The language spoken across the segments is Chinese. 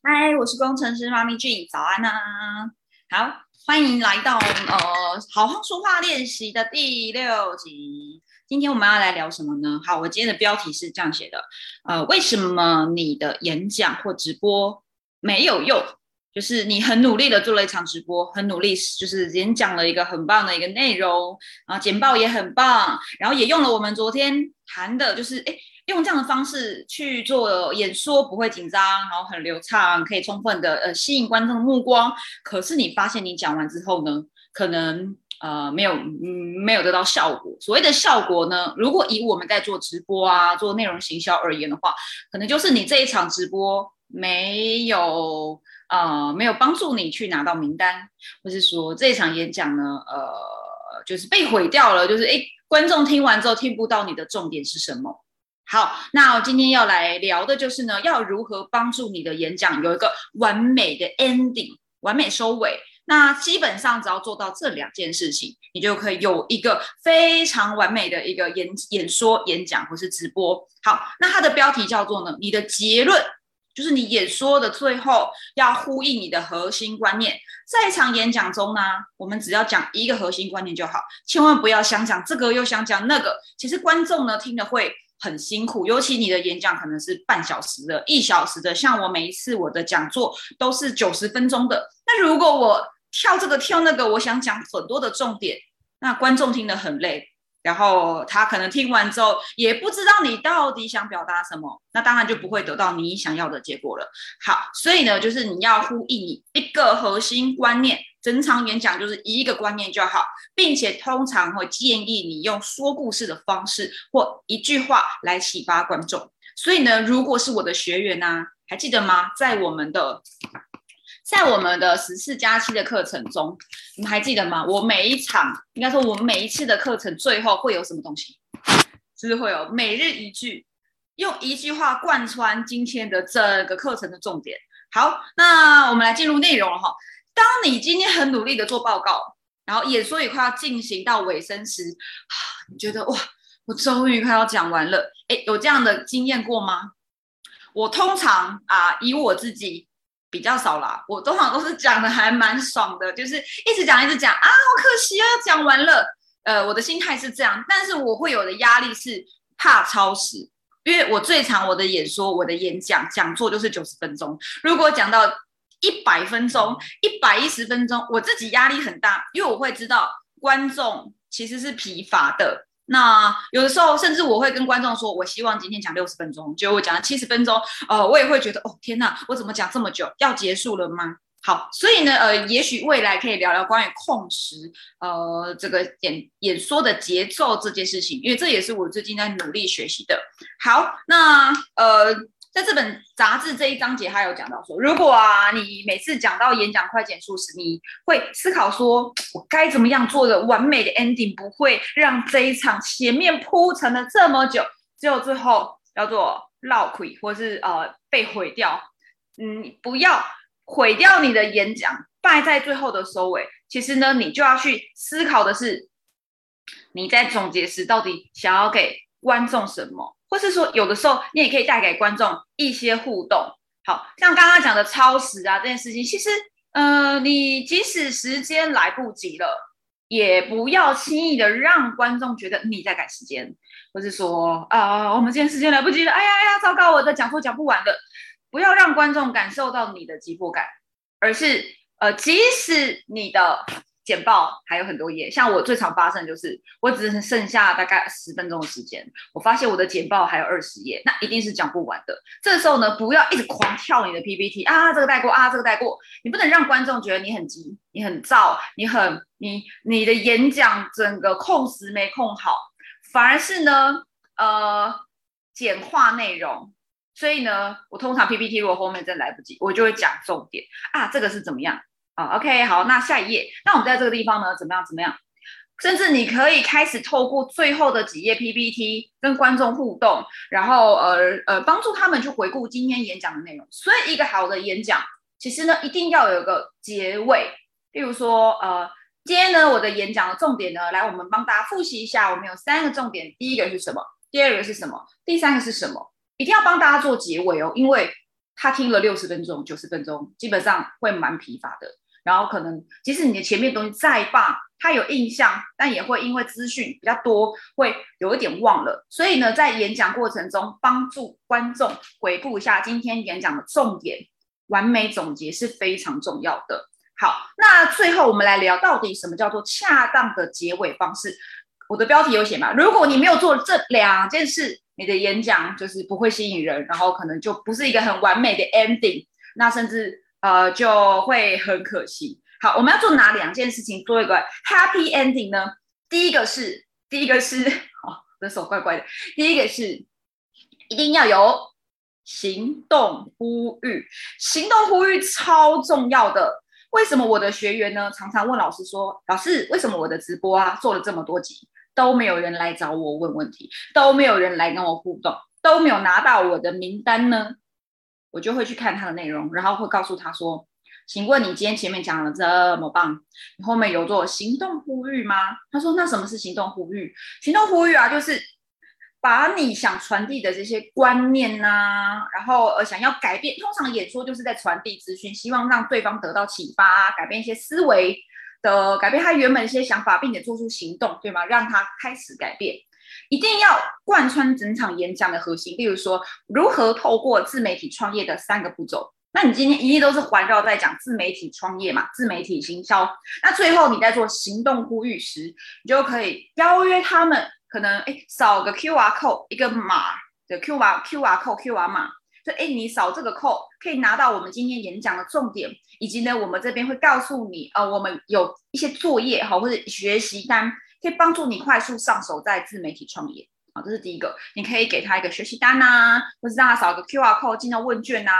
嗨，我是工程师妈咪俊，早安呐！好，欢迎来到呃好好说话练习的第六集。今天我们要来聊什么呢？好，我今天的标题是这样写的：呃，为什么你的演讲或直播没有用？就是你很努力的做了一场直播，很努力，就是演讲了一个很棒的一个内容，然后简报也很棒，然后也用了我们昨天谈的，就是哎。用这样的方式去做演说，不会紧张，然后很流畅，可以充分的呃吸引观众的目光。可是你发现你讲完之后呢，可能呃没有嗯没有得到效果。所谓的效果呢，如果以我们在做直播啊做内容行销而言的话，可能就是你这一场直播没有呃没有帮助你去拿到名单，或是说这一场演讲呢呃就是被毁掉了，就是诶观众听完之后听不到你的重点是什么。好，那我今天要来聊的就是呢，要如何帮助你的演讲有一个完美的 ending，完美收尾。那基本上只要做到这两件事情，你就可以有一个非常完美的一个演演说、演讲或是直播。好，那它的标题叫做呢，你的结论就是你演说的最后要呼应你的核心观念。在一场演讲中呢，我们只要讲一个核心观念就好，千万不要想讲这个又想讲那个，其实观众呢听了会。很辛苦，尤其你的演讲可能是半小时的、一小时的，像我每一次我的讲座都是九十分钟的。那如果我跳这个跳那个，我想讲很多的重点，那观众听得很累，然后他可能听完之后也不知道你到底想表达什么，那当然就不会得到你想要的结果了。好，所以呢，就是你要呼应你一个核心观念。整场演讲就是一个观念就好，并且通常会建议你用说故事的方式或一句话来启发观众。所以呢，如果是我的学员呢，还记得吗？在我们的在我们的十四加七的课程中，你们还记得吗？我每一场，应该说我们每一次的课程最后会有什么东西？是会有每日一句，用一句话贯穿今天的整个课程的重点。好，那我们来进入内容了哈。当你今天很努力的做报告，然后演说也快要进行到尾声时，你觉得哇，我终于快要讲完了。哎，有这样的经验过吗？我通常啊，以我自己比较少啦，我通常都是讲的还蛮爽的，就是一直讲一直讲啊，好可惜啊，要讲完了。呃，我的心态是这样，但是我会有的压力是怕超时，因为我最长我的演说、我的演讲讲座就是九十分钟，如果讲到。一百分钟，一百一十分钟，我自己压力很大，因为我会知道观众其实是疲乏的。那有的时候，甚至我会跟观众说，我希望今天讲六十分钟，结果我讲了七十分钟，呃，我也会觉得，哦，天哪，我怎么讲这么久？要结束了吗？好，所以呢，呃，也许未来可以聊聊关于控时，呃，这个演演说的节奏这件事情，因为这也是我最近在努力学习的。好，那呃。在这本杂志这一章节，他有讲到说，如果啊，你每次讲到演讲快减速时，你会思考说，我该怎么样做的完美的 ending，不会让这一场前面铺陈了这么久，只有最后叫做落亏，或是呃被毁掉。嗯，不要毁掉你的演讲，败在最后的收尾。其实呢，你就要去思考的是，你在总结时到底想要给观众什么。或是说，有的时候你也可以带给观众一些互动，好像刚刚讲的超时啊这件事情，其实，呃，你即使时间来不及了，也不要轻易的让观众觉得你在赶时间，或是说啊，我们今天时间来不及了，哎呀哎呀，糟糕，我的讲座讲不完了，不要让观众感受到你的急迫感，而是，呃，即使你的。简报还有很多页，像我最常发生就是，我只是剩下大概十分钟的时间，我发现我的简报还有二十页，那一定是讲不完的。这时候呢，不要一直狂跳你的 PPT 啊，这个带过啊，这个带过，你不能让观众觉得你很急，你很燥，你很你你的演讲整个控时没控好，反而是呢，呃，简化内容。所以呢，我通常 PPT 如果后面真来不及，我就会讲重点啊，这个是怎么样？，OK，好，那下一页，那我们在这个地方呢，怎么样？怎么样？甚至你可以开始透过最后的几页 PPT 跟观众互动，然后呃呃，帮助他们去回顾今天演讲的内容。所以一个好的演讲，其实呢，一定要有个结尾。例如说，呃，今天呢，我的演讲的重点呢，来，我们帮大家复习一下，我们有三个重点，第一个是什么？第二个是什么？第三个是什么？一定要帮大家做结尾哦，因为。他听了六十分钟、九十分钟，基本上会蛮疲乏的。然后可能即使你的前面东西再棒，他有印象，但也会因为资讯比较多，会有一点忘了。所以呢，在演讲过程中，帮助观众回顾一下今天演讲的重点，完美总结是非常重要的。好，那最后我们来聊到底什么叫做恰当的结尾方式。我的标题有写嘛？如果你没有做这两件事，你的演讲就是不会吸引人，然后可能就不是一个很完美的 ending，那甚至呃就会很可惜。好，我们要做哪两件事情做一个 happy ending 呢？第一个是，第一个是，哦，我的手怪怪的。第一个是一定要有行动呼吁，行动呼吁超重要的。为什么我的学员呢常常问老师说，老师为什么我的直播啊做了这么多集？都没有人来找我问问题，都没有人来跟我互动，都没有拿到我的名单呢。我就会去看他的内容，然后会告诉他说：“请问你今天前面讲了这么棒，你后面有做行动呼吁吗？”他说：“那什么是行动呼吁？行动呼吁啊，就是把你想传递的这些观念呐，然后呃想要改变，通常演说就是在传递资讯，希望让对方得到启发，改变一些思维。”的改变他原本一些想法，并且做出行动，对吗？让他开始改变，一定要贯穿整场演讲的核心。例如说，如何透过自媒体创业的三个步骤。那你今天一定都是环绕在讲自媒体创业嘛？自媒体行销。那最后你在做行动呼吁时，你就可以邀约他们，可能哎扫个 Q R code 一个码的 Q R Q R code Q R 码。就哎，你扫这个扣可以拿到我们今天演讲的重点，以及呢，我们这边会告诉你，呃，我们有一些作业哈，或者学习单，可以帮助你快速上手在自媒体创业。好，这是第一个，你可以给他一个学习单呐，或是让他扫个 Q R code 进到问卷呐，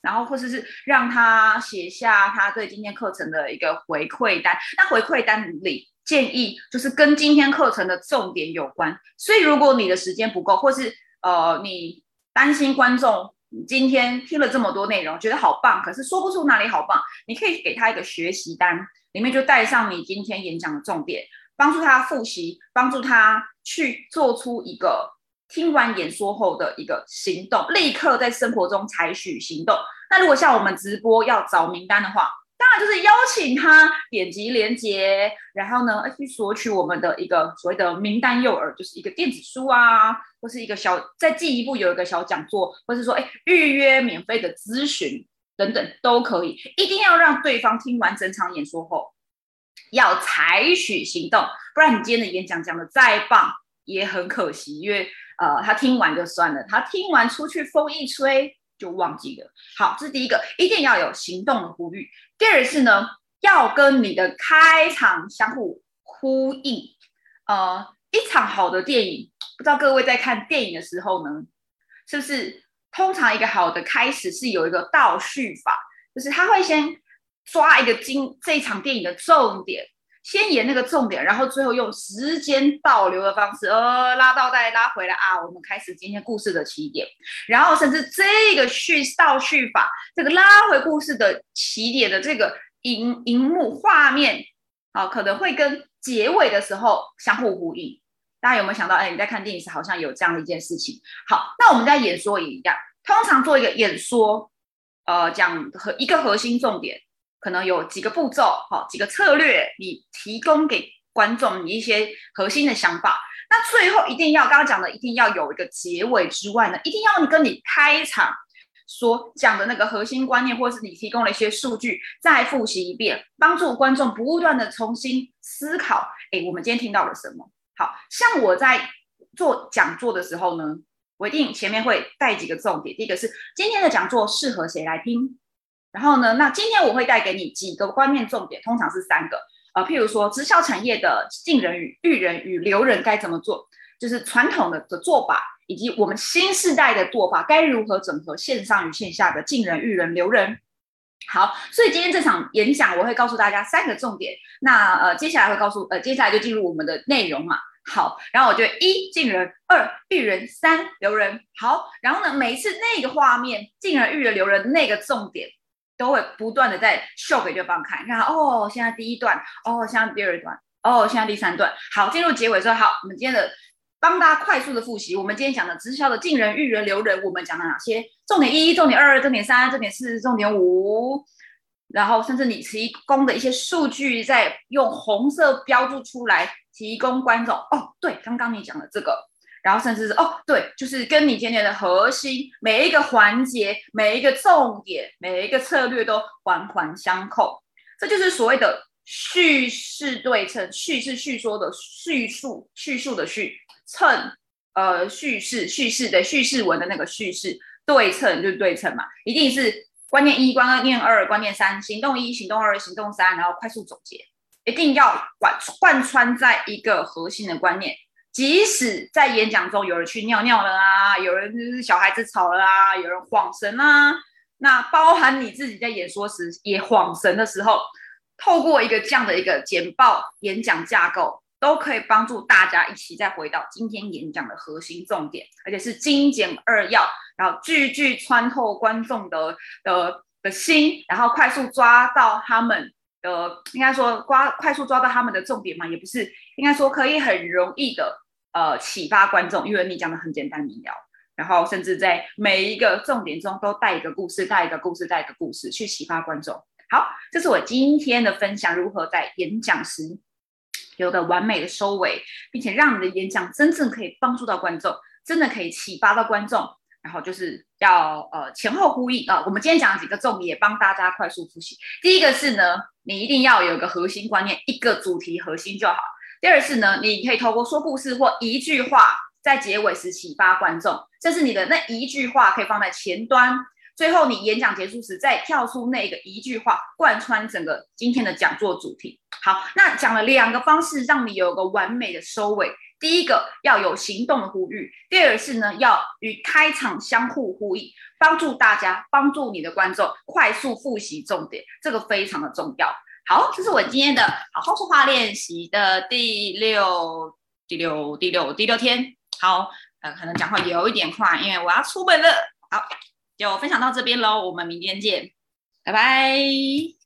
然后或者是让他写下他对今天课程的一个回馈单。那回馈单里建议就是跟今天课程的重点有关。所以如果你的时间不够，或是呃你。担心观众今天听了这么多内容，觉得好棒，可是说不出哪里好棒。你可以给他一个学习单，里面就带上你今天演讲的重点，帮助他复习，帮助他去做出一个听完演说后的一个行动，立刻在生活中采取行动。那如果像我们直播要找名单的话，当然就是邀请他点击连接，然后呢去索取我们的一个所谓的名单诱饵，就是一个电子书啊，或是一个小再进一步有一个小讲座，或是说哎预约免费的咨询等等都可以。一定要让对方听完整场演说后要采取行动，不然你今天的演讲讲的再棒也很可惜，因为呃他听完就算了，他听完出去风一吹。就忘记了。好，这是第一个，一定要有行动的呼吁。第二是呢，要跟你的开场相互呼应。呃，一场好的电影，不知道各位在看电影的时候呢，是不是通常一个好的开始是有一个倒叙法，就是他会先抓一个经这一场电影的重点。先演那个重点，然后最后用时间倒流的方式，呃，拉倒带拉回来啊，我们开始今天故事的起点。然后甚至这个叙倒叙法，这个拉回故事的起点的这个荧荧幕画面，啊，可能会跟结尾的时候相互呼应。大家有没有想到？哎，你在看电影时好像有这样的一件事情。好，那我们在演说也一样，通常做一个演说，呃，讲和一个核心重点。可能有几个步骤，好几个策略，你提供给观众你一些核心的想法。那最后一定要刚刚讲的，一定要有一个结尾之外呢，一定要你跟你开场所讲的那个核心观念，或是你提供了一些数据，再复习一遍，帮助观众不断的重新思考。哎，我们今天听到了什么？好像我在做讲座的时候呢，我一定前面会带几个重点。第一个是今天的讲座适合谁来听。然后呢？那今天我会带给你几个观念重点，通常是三个。呃，譬如说，直销产业的进人与育人与留人该怎么做？就是传统的的做法，以及我们新时代的做法该如何整合线上与线下的进人、育人、留人。好，所以今天这场演讲我会告诉大家三个重点。那呃，接下来会告诉呃，接下来就进入我们的内容嘛。好，然后我觉得一进人，二育人，三留人。好，然后呢，每一次那个画面进人、育人、留人那个重点。都会不断的在秀给对方看，看哦，现在第一段，哦，现在第二段，哦，现在第三段，好，进入结尾说好，我们今天的帮大家快速的复习。我们今天讲的直销的进人、育人、留人，我们讲了哪些？重点一、重点二、重点三、重点四、重点五，然后甚至你提供的一些数据，在用红色标注出来，提供观众。哦，对，刚刚你讲的这个。然后甚至是哦，对，就是跟你今天的核心每一个环节、每一个重点、每一个策略都环环相扣，这就是所谓的叙事对称。叙事叙说的叙述，叙述的叙，称呃叙事叙事的叙事文的那个叙事对称就是对称嘛，一定是观念一、观念二、观念三，行动一、行动二、行动三，然后快速总结，一定要贯贯穿在一个核心的观念。即使在演讲中有人去尿尿了啊，有人就是小孩子吵了啊，有人晃神啊，那包含你自己在演说时也晃神的时候，透过一个这样的一个简报演讲架构，都可以帮助大家一起再回到今天演讲的核心重点，而且是精简二要，然后句句穿透观众的的的心，然后快速抓到他们的，应该说抓快速抓到他们的重点嘛，也不是，应该说可以很容易的。呃，启发观众，因为你讲的很简单明了，然后甚至在每一个重点中都带一个故事，带一个故事，带一个故事去启发观众。好，这是我今天的分享，如何在演讲时有个完美的收尾，并且让你的演讲真正可以帮助到观众，真的可以启发到观众。然后就是要呃前后呼应啊。我们今天讲几个重点，帮大家快速复习。第一个是呢，你一定要有一个核心观念，一个主题核心就好。第二是呢，你可以透过说故事或一句话，在结尾时启发观众，这是你的那一句话可以放在前端，最后你演讲结束时再跳出那个一句话，贯穿整个今天的讲座主题。好，那讲了两个方式，让你有个完美的收尾。第一个要有行动的呼吁，第二是呢，要与开场相互呼应，帮助大家，帮助你的观众快速复习重点，这个非常的重要。好，这是我今天的好好说话练习的第六、第六、第六、第六天。好，呃，可能讲话有一点快，因为我要出门了。好，就分享到这边喽，我们明天见，拜拜。